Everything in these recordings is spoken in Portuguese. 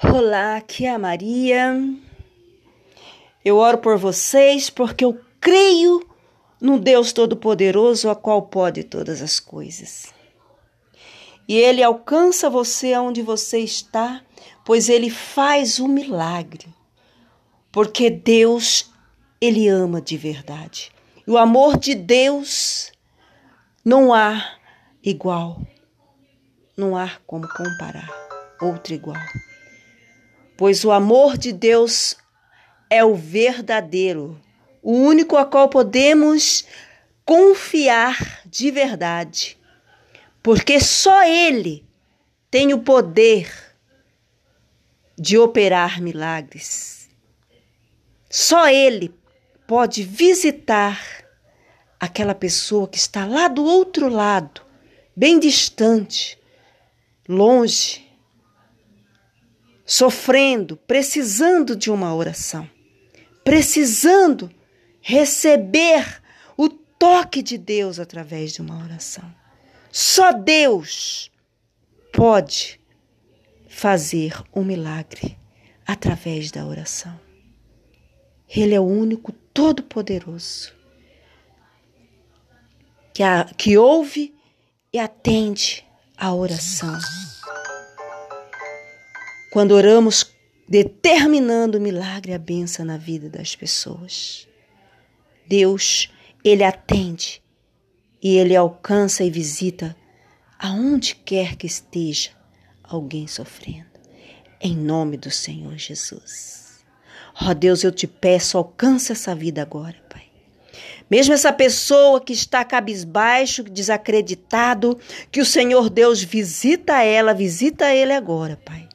Olá, aqui é a Maria. Eu oro por vocês porque eu creio no Deus Todo-Poderoso, a qual pode todas as coisas. E Ele alcança você onde você está, pois Ele faz o milagre. Porque Deus, Ele ama de verdade. E o amor de Deus não há igual. Não há como comparar outro igual pois o amor de Deus é o verdadeiro, o único a qual podemos confiar de verdade, porque só Ele tem o poder de operar milagres. Só Ele pode visitar aquela pessoa que está lá do outro lado, bem distante, longe sofrendo, precisando de uma oração, precisando receber o toque de Deus através de uma oração. Só Deus pode fazer um milagre através da oração. Ele é o único todo-poderoso que, que ouve e atende a oração quando oramos determinando o milagre e a benção na vida das pessoas. Deus, ele atende e ele alcança e visita aonde quer que esteja alguém sofrendo. Em nome do Senhor Jesus. Ó oh, Deus, eu te peço, alcança essa vida agora, Pai. Mesmo essa pessoa que está cabisbaixo, desacreditado, que o Senhor Deus visita ela, visita ele agora, Pai.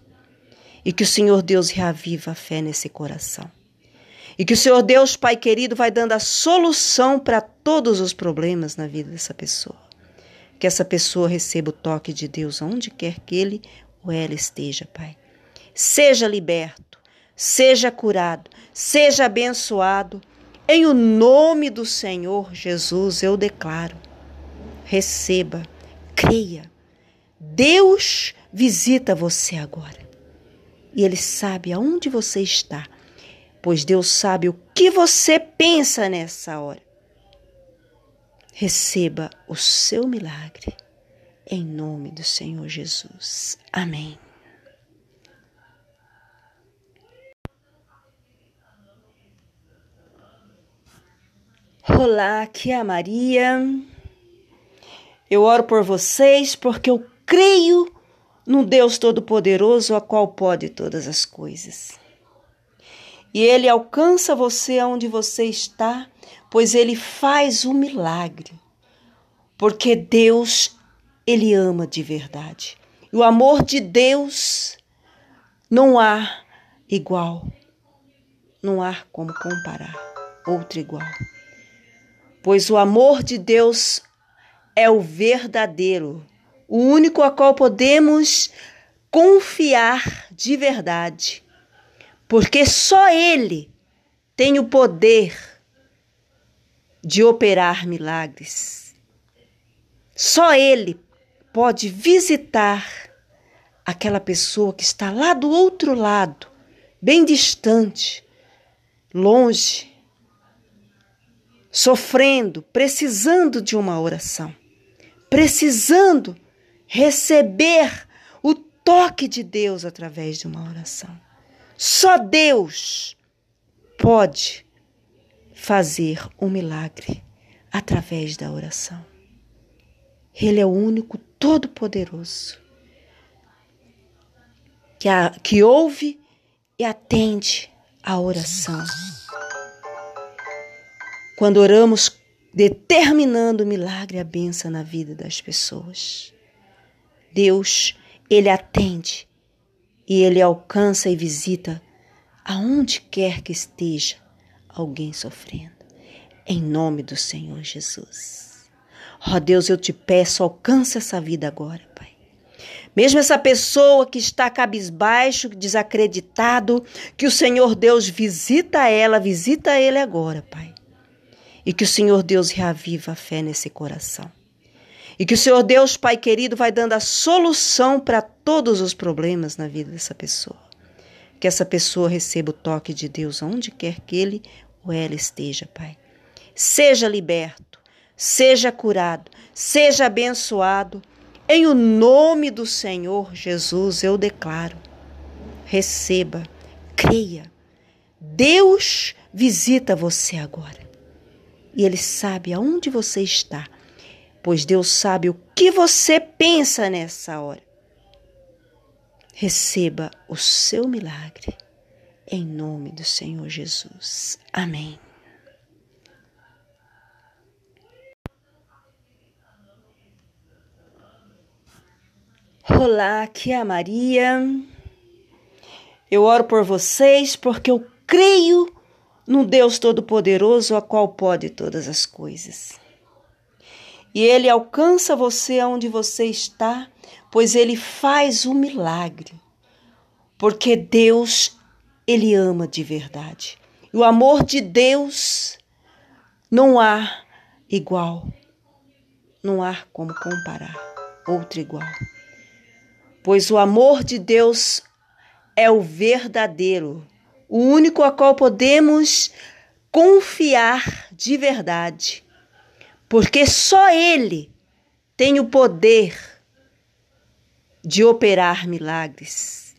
E que o Senhor Deus reaviva a fé nesse coração. E que o Senhor Deus, Pai querido, vai dando a solução para todos os problemas na vida dessa pessoa. Que essa pessoa receba o toque de Deus onde quer que ele ou ela esteja, Pai. Seja liberto, seja curado, seja abençoado. Em o nome do Senhor Jesus eu declaro. Receba, creia. Deus visita você agora e Ele sabe aonde você está, pois Deus sabe o que você pensa nessa hora. Receba o seu milagre, em nome do Senhor Jesus. Amém. Olá, aqui é a Maria. Eu oro por vocês porque eu creio no Deus Todo-Poderoso, a qual pode todas as coisas. E Ele alcança você onde você está, pois Ele faz o milagre. Porque Deus, Ele ama de verdade. E o amor de Deus não há igual. Não há como comparar outro igual. Pois o amor de Deus é o verdadeiro o único a qual podemos confiar de verdade, porque só Ele tem o poder de operar milagres. Só Ele pode visitar aquela pessoa que está lá do outro lado, bem distante, longe, sofrendo, precisando de uma oração, precisando receber o toque de Deus através de uma oração. Só Deus pode fazer um milagre através da oração. Ele é o único todo-poderoso que, que ouve e atende a oração. Quando oramos determinando o milagre e a benção na vida das pessoas. Deus, ele atende e ele alcança e visita aonde quer que esteja alguém sofrendo. Em nome do Senhor Jesus. Ó oh, Deus, eu te peço, alcança essa vida agora, Pai. Mesmo essa pessoa que está cabisbaixo, desacreditado, que o Senhor Deus visita ela, visita ele agora, Pai. E que o Senhor Deus reaviva a fé nesse coração. E que o Senhor Deus, Pai querido, vai dando a solução para todos os problemas na vida dessa pessoa. Que essa pessoa receba o toque de Deus onde quer que ele ou ela esteja, Pai. Seja liberto, seja curado, seja abençoado. Em o nome do Senhor Jesus eu declaro. Receba, creia. Deus visita você agora. E Ele sabe aonde você está, pois Deus sabe o que você pensa nessa hora. Receba o seu milagre, em nome do Senhor Jesus. Amém. Olá, aqui é a Maria. Eu oro por vocês porque eu creio no Deus Todo-Poderoso, a qual pode todas as coisas. E Ele alcança você onde você está, pois Ele faz o milagre. Porque Deus, Ele ama de verdade. E o amor de Deus não há igual. Não há como comparar outro igual. Pois o amor de Deus é o verdadeiro, o único a qual podemos confiar de verdade, porque só Ele tem o poder de operar milagres.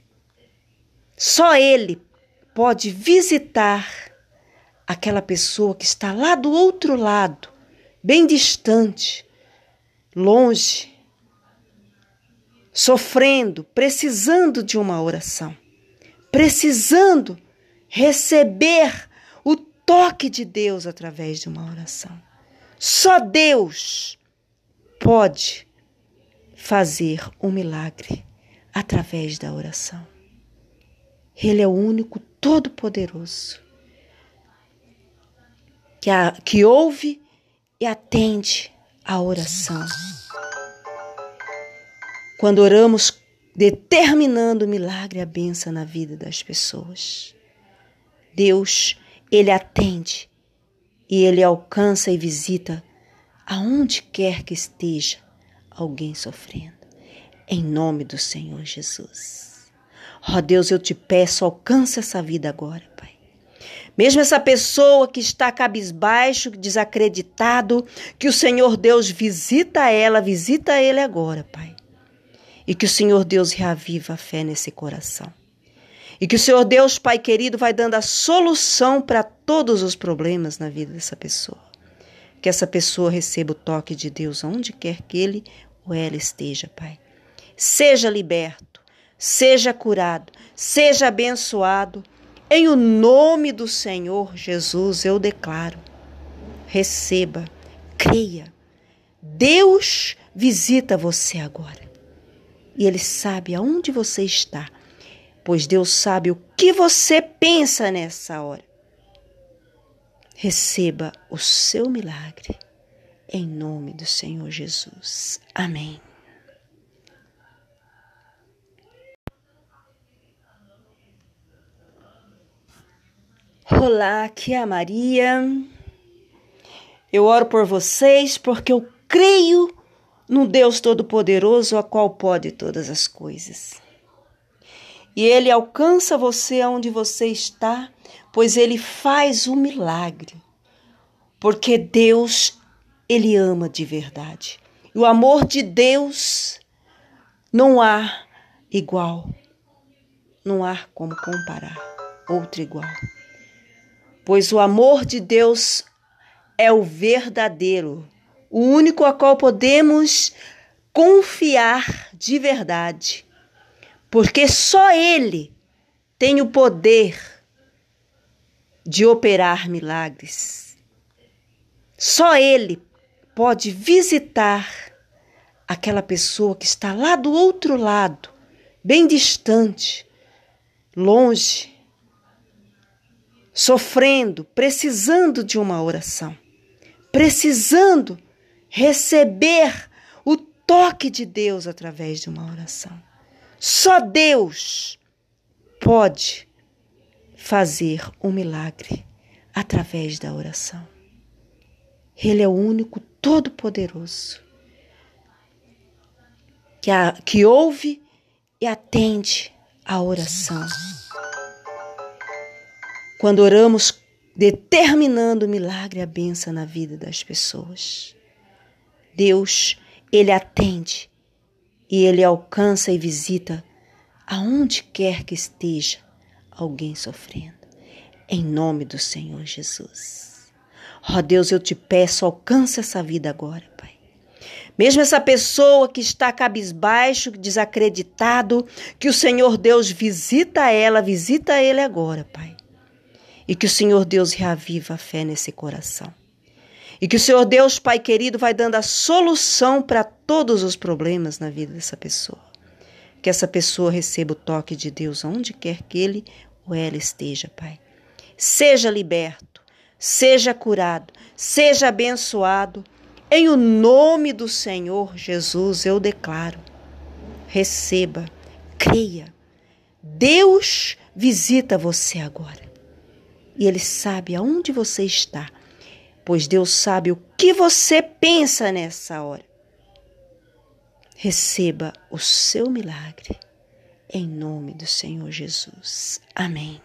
Só Ele pode visitar aquela pessoa que está lá do outro lado, bem distante, longe, sofrendo, precisando de uma oração, precisando receber o toque de Deus através de uma oração. Só Deus pode fazer um milagre através da oração. Ele é o único todo-poderoso que, que ouve e atende a oração. Quando oramos determinando o milagre a benção na vida das pessoas. Deus, ele atende e ele alcança e visita aonde quer que esteja alguém sofrendo. Em nome do Senhor Jesus. Ó oh, Deus, eu te peço, alcança essa vida agora, Pai. Mesmo essa pessoa que está cabisbaixo, desacreditado, que o Senhor Deus visita ela, visita ele agora, Pai. E que o Senhor Deus reaviva a fé nesse coração. E que o Senhor Deus, Pai querido, vai dando a solução para todos os problemas na vida dessa pessoa. Que essa pessoa receba o toque de Deus onde quer que ele ou ela esteja, Pai. Seja liberto, seja curado, seja abençoado. Em o nome do Senhor Jesus eu declaro. Receba, creia. Deus visita você agora. E Ele sabe aonde você está pois Deus sabe o que você pensa nessa hora. Receba o seu milagre, em nome do Senhor Jesus. Amém. Olá, aqui é a Maria. Eu oro por vocês porque eu creio no Deus Todo-Poderoso, a qual pode todas as coisas. E ele alcança você onde você está, pois ele faz o milagre. Porque Deus, ele ama de verdade. E o amor de Deus não há igual. Não há como comparar outro igual. Pois o amor de Deus é o verdadeiro, o único a qual podemos confiar de verdade porque só Ele tem o poder de operar milagres. Só Ele pode visitar aquela pessoa que está lá do outro lado, bem distante, longe, sofrendo, precisando de uma oração, precisando receber o toque de Deus através de uma oração. Só Deus pode fazer um milagre através da oração. Ele é o único todo-poderoso que, que ouve e atende a oração. quando oramos determinando o milagre e a benção na vida das pessoas. Deus, ele atende e ele alcança e visita aonde quer que esteja alguém sofrendo. Em nome do Senhor Jesus. Ó oh, Deus, eu te peço, alcança essa vida agora, Pai. Mesmo essa pessoa que está cabisbaixo, desacreditado, que o Senhor Deus visita ela, visita ele agora, Pai. E que o Senhor Deus reaviva a fé nesse coração. E que o Senhor Deus, Pai querido, vai dando a solução para todos os problemas na vida dessa pessoa. Que essa pessoa receba o toque de Deus onde quer que ele ou ela esteja, Pai. Seja liberto, seja curado, seja abençoado em o nome do Senhor Jesus eu declaro: receba, creia. Deus visita você agora. E Ele sabe aonde você está, pois Deus sabe o que você pensa nessa hora. Receba o seu milagre, em nome do Senhor Jesus. Amém.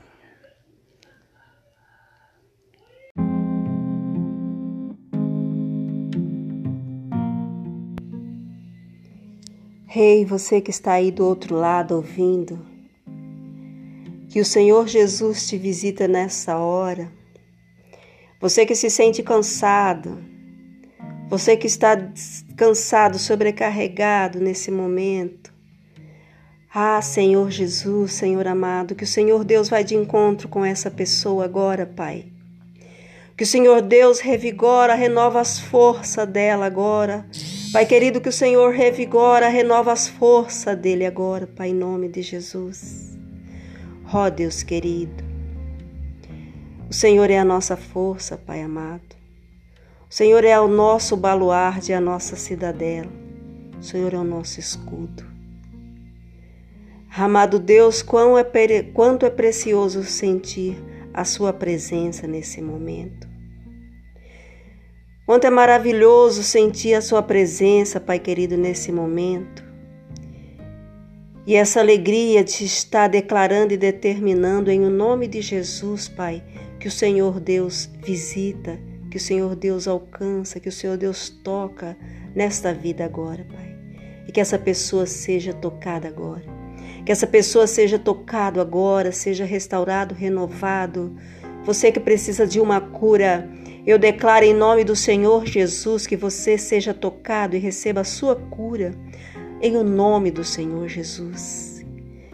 Rei, hey, você que está aí do outro lado ouvindo, que o Senhor Jesus te visita nessa hora. Você que se sente cansado, você que está cansado, sobrecarregado nesse momento. Ah, Senhor Jesus, Senhor amado, que o Senhor Deus vai de encontro com essa pessoa agora, Pai. Que o Senhor Deus revigora, renova as forças dela agora Pai querido, que o Senhor revigora, renova as forças dele agora, Pai, em nome de Jesus. Ó oh, Deus querido, o Senhor é a nossa força, Pai amado. O Senhor é o nosso baluarte, a nossa cidadela. O Senhor é o nosso escudo. Amado Deus, é, quanto é precioso sentir a Sua presença nesse momento. Quanto é maravilhoso sentir a Sua presença, Pai querido, nesse momento. E essa alegria de estar declarando e determinando em o nome de Jesus, Pai, que o Senhor Deus visita, que o Senhor Deus alcança, que o Senhor Deus toca nesta vida agora, Pai. E que essa pessoa seja tocada agora. Que essa pessoa seja tocado agora, seja restaurado, renovado. Você que precisa de uma cura eu declaro em nome do Senhor Jesus que você seja tocado e receba a sua cura, em o nome do Senhor Jesus.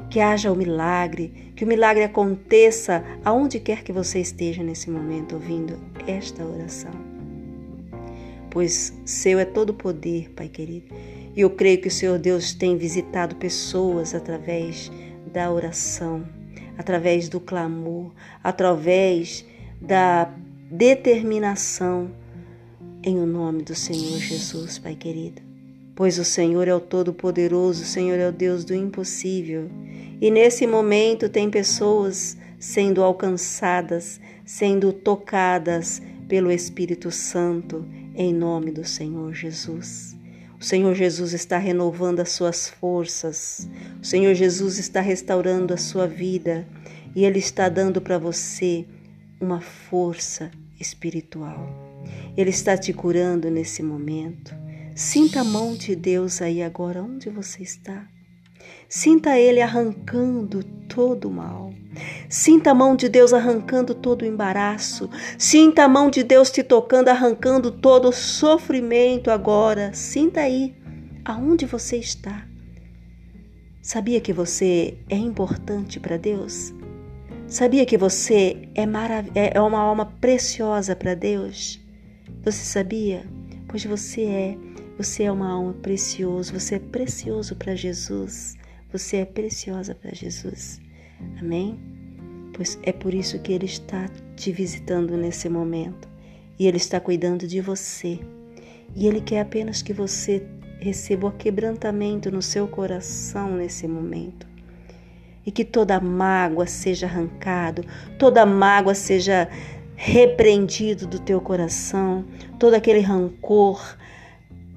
Que haja o milagre, que o milagre aconteça aonde quer que você esteja nesse momento ouvindo esta oração. Pois seu é todo o poder, Pai querido. E eu creio que o Senhor Deus tem visitado pessoas através da oração, através do clamor, através da determinação em o nome do Senhor Jesus, Pai querido. Pois o Senhor é o Todo-Poderoso, o Senhor é o Deus do impossível. E nesse momento tem pessoas sendo alcançadas, sendo tocadas pelo Espírito Santo, em nome do Senhor Jesus. O Senhor Jesus está renovando as suas forças, o Senhor Jesus está restaurando a sua vida e Ele está dando para você uma força espiritual. Ele está te curando nesse momento. Sinta a mão de Deus aí agora onde você está. Sinta Ele arrancando todo o mal. Sinta a mão de Deus arrancando todo o embaraço. Sinta a mão de Deus te tocando, arrancando todo o sofrimento agora. Sinta aí aonde você está. Sabia que você é importante para Deus? Sabia que você é, marav é, é uma alma preciosa para Deus? Você sabia? Pois você é. Você é uma alma preciosa. Você é precioso para Jesus. Você é preciosa para Jesus. Amém? Pois é por isso que Ele está te visitando nesse momento. E Ele está cuidando de você. E Ele quer apenas que você receba o quebrantamento no seu coração nesse momento e que toda mágoa seja arrancado, toda mágoa seja repreendido do teu coração, todo aquele rancor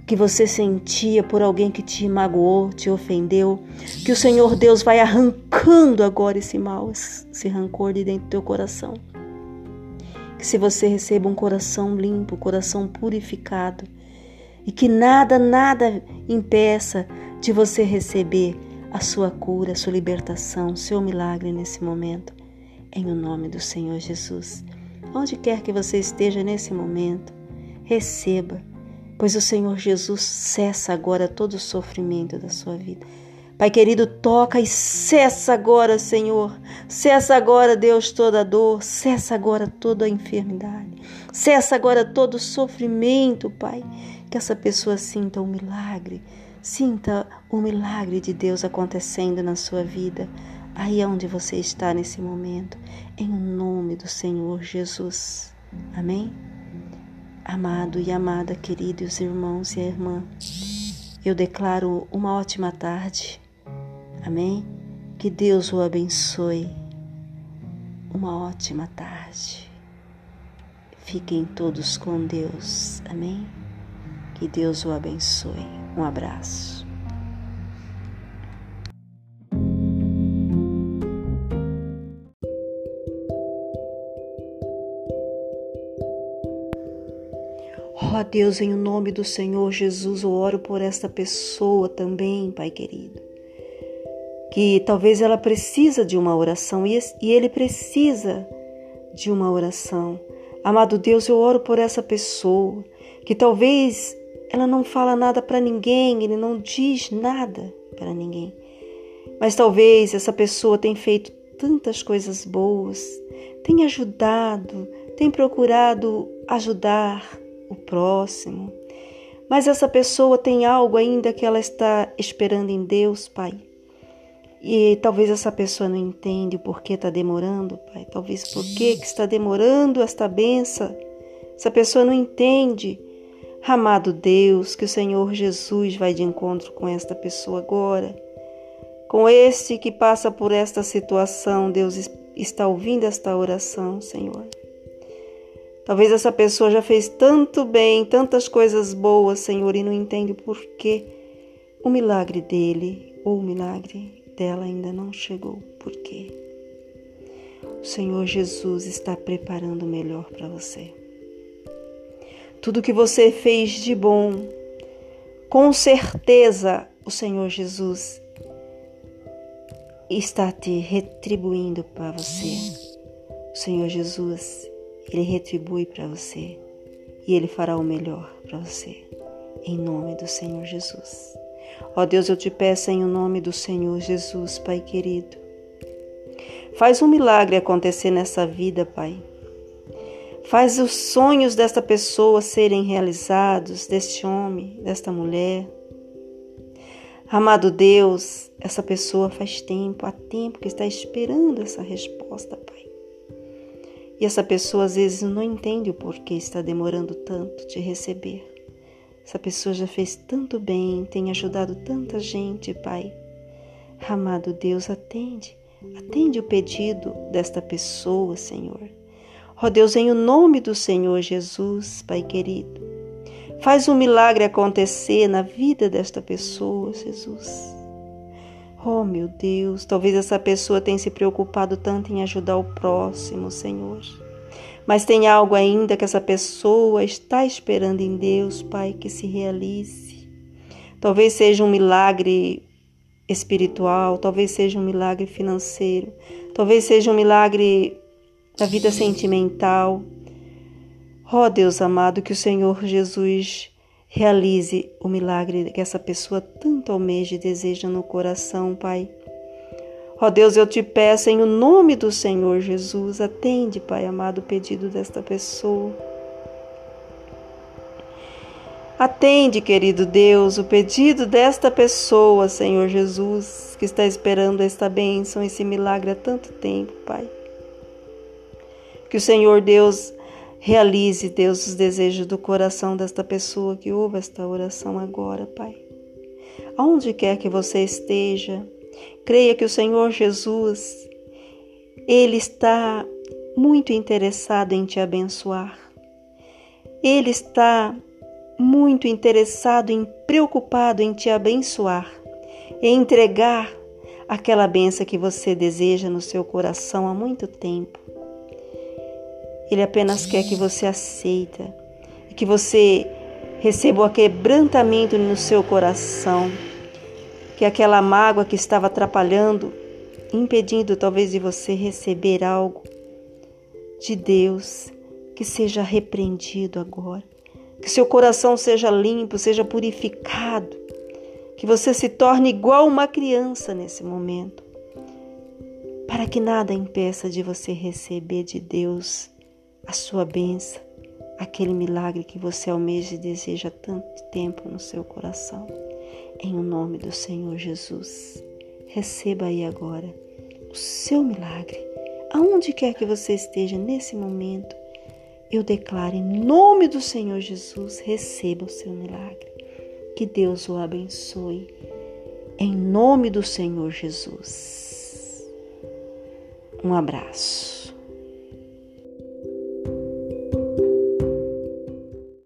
que você sentia por alguém que te magoou, te ofendeu, que o Senhor Deus vai arrancando agora esse mal, esse rancor de dentro do teu coração. Que se você receba um coração limpo, coração purificado, e que nada, nada impeça de você receber a sua cura, a sua libertação, o seu milagre nesse momento, em o nome do Senhor Jesus. Onde quer que você esteja nesse momento, receba, pois o Senhor Jesus cessa agora todo o sofrimento da sua vida. Pai querido, toca e cessa agora, Senhor. Cessa agora, Deus, toda a dor. Cessa agora toda a enfermidade. Cessa agora todo o sofrimento, Pai. Que essa pessoa sinta um milagre. Sinta o milagre de Deus acontecendo na sua vida. Aí onde você está nesse momento. Em nome do Senhor Jesus. Amém? Amado e amada, queridos irmãos e irmã, eu declaro uma ótima tarde Amém? Que Deus o abençoe. Uma ótima tarde. Fiquem todos com Deus. Amém? Que Deus o abençoe. Um abraço. Oh, Deus, em nome do Senhor Jesus, eu oro por esta pessoa também, Pai querido que talvez ela precisa de uma oração e ele precisa de uma oração. Amado Deus, eu oro por essa pessoa que talvez ela não fala nada para ninguém, ele não diz nada para ninguém. Mas talvez essa pessoa tenha feito tantas coisas boas, tem ajudado, tem procurado ajudar o próximo. Mas essa pessoa tem algo ainda que ela está esperando em Deus, Pai. E talvez essa pessoa não entende o porquê está demorando, Pai. Talvez por que está demorando esta benção. Essa pessoa não entende. Amado Deus, que o Senhor Jesus vai de encontro com esta pessoa agora. Com este que passa por esta situação, Deus está ouvindo esta oração, Senhor. Talvez essa pessoa já fez tanto bem, tantas coisas boas, Senhor, e não entende o porquê o milagre dele ou o milagre dela ainda não chegou. Por quê? O Senhor Jesus está preparando o melhor para você. Tudo que você fez de bom, com certeza o Senhor Jesus está te retribuindo para você. O Senhor Jesus, ele retribui para você e ele fará o melhor para você. Em nome do Senhor Jesus. Ó Deus, eu te peço em nome do Senhor Jesus, Pai querido. Faz um milagre acontecer nessa vida, Pai. Faz os sonhos desta pessoa serem realizados, deste homem, desta mulher. Amado Deus, essa pessoa faz tempo, há tempo que está esperando essa resposta, Pai. E essa pessoa às vezes não entende o porquê está demorando tanto de receber. Essa pessoa já fez tanto bem, tem ajudado tanta gente, Pai. Amado Deus, atende, atende o pedido desta pessoa, Senhor. Ó oh Deus, em o nome do Senhor Jesus, Pai querido, faz um milagre acontecer na vida desta pessoa, Jesus. Oh, meu Deus, talvez essa pessoa tenha se preocupado tanto em ajudar o próximo, Senhor. Mas tem algo ainda que essa pessoa está esperando em Deus, Pai, que se realize. Talvez seja um milagre espiritual, talvez seja um milagre financeiro, talvez seja um milagre da vida sentimental. Oh, Deus amado, que o Senhor Jesus realize o milagre que essa pessoa tanto almeja e deseja no coração, Pai. Ó oh Deus, eu te peço em o nome do Senhor Jesus, atende, Pai amado, o pedido desta pessoa. Atende, querido Deus, o pedido desta pessoa, Senhor Jesus, que está esperando esta bênção, esse milagre há tanto tempo, Pai. Que o Senhor Deus realize, Deus, os desejos do coração desta pessoa que ouve esta oração agora, Pai. Aonde quer que você esteja, Creia que o Senhor Jesus, Ele está muito interessado em te abençoar. Ele está muito interessado em preocupado em te abençoar, em entregar aquela benção que você deseja no seu coração há muito tempo. Ele apenas quer que você aceita e que você receba o aquebrantamento no seu coração, que aquela mágoa que estava atrapalhando, impedindo talvez de você receber algo de Deus, que seja repreendido agora, que seu coração seja limpo, seja purificado, que você se torne igual uma criança nesse momento, para que nada impeça de você receber de Deus a sua bênção, aquele milagre que você almeja e deseja tanto tempo no seu coração. Em o nome do Senhor Jesus, receba aí agora o seu milagre, aonde quer que você esteja nesse momento. Eu declaro em nome do Senhor Jesus, receba o seu milagre. Que Deus o abençoe. Em nome do Senhor Jesus. Um abraço.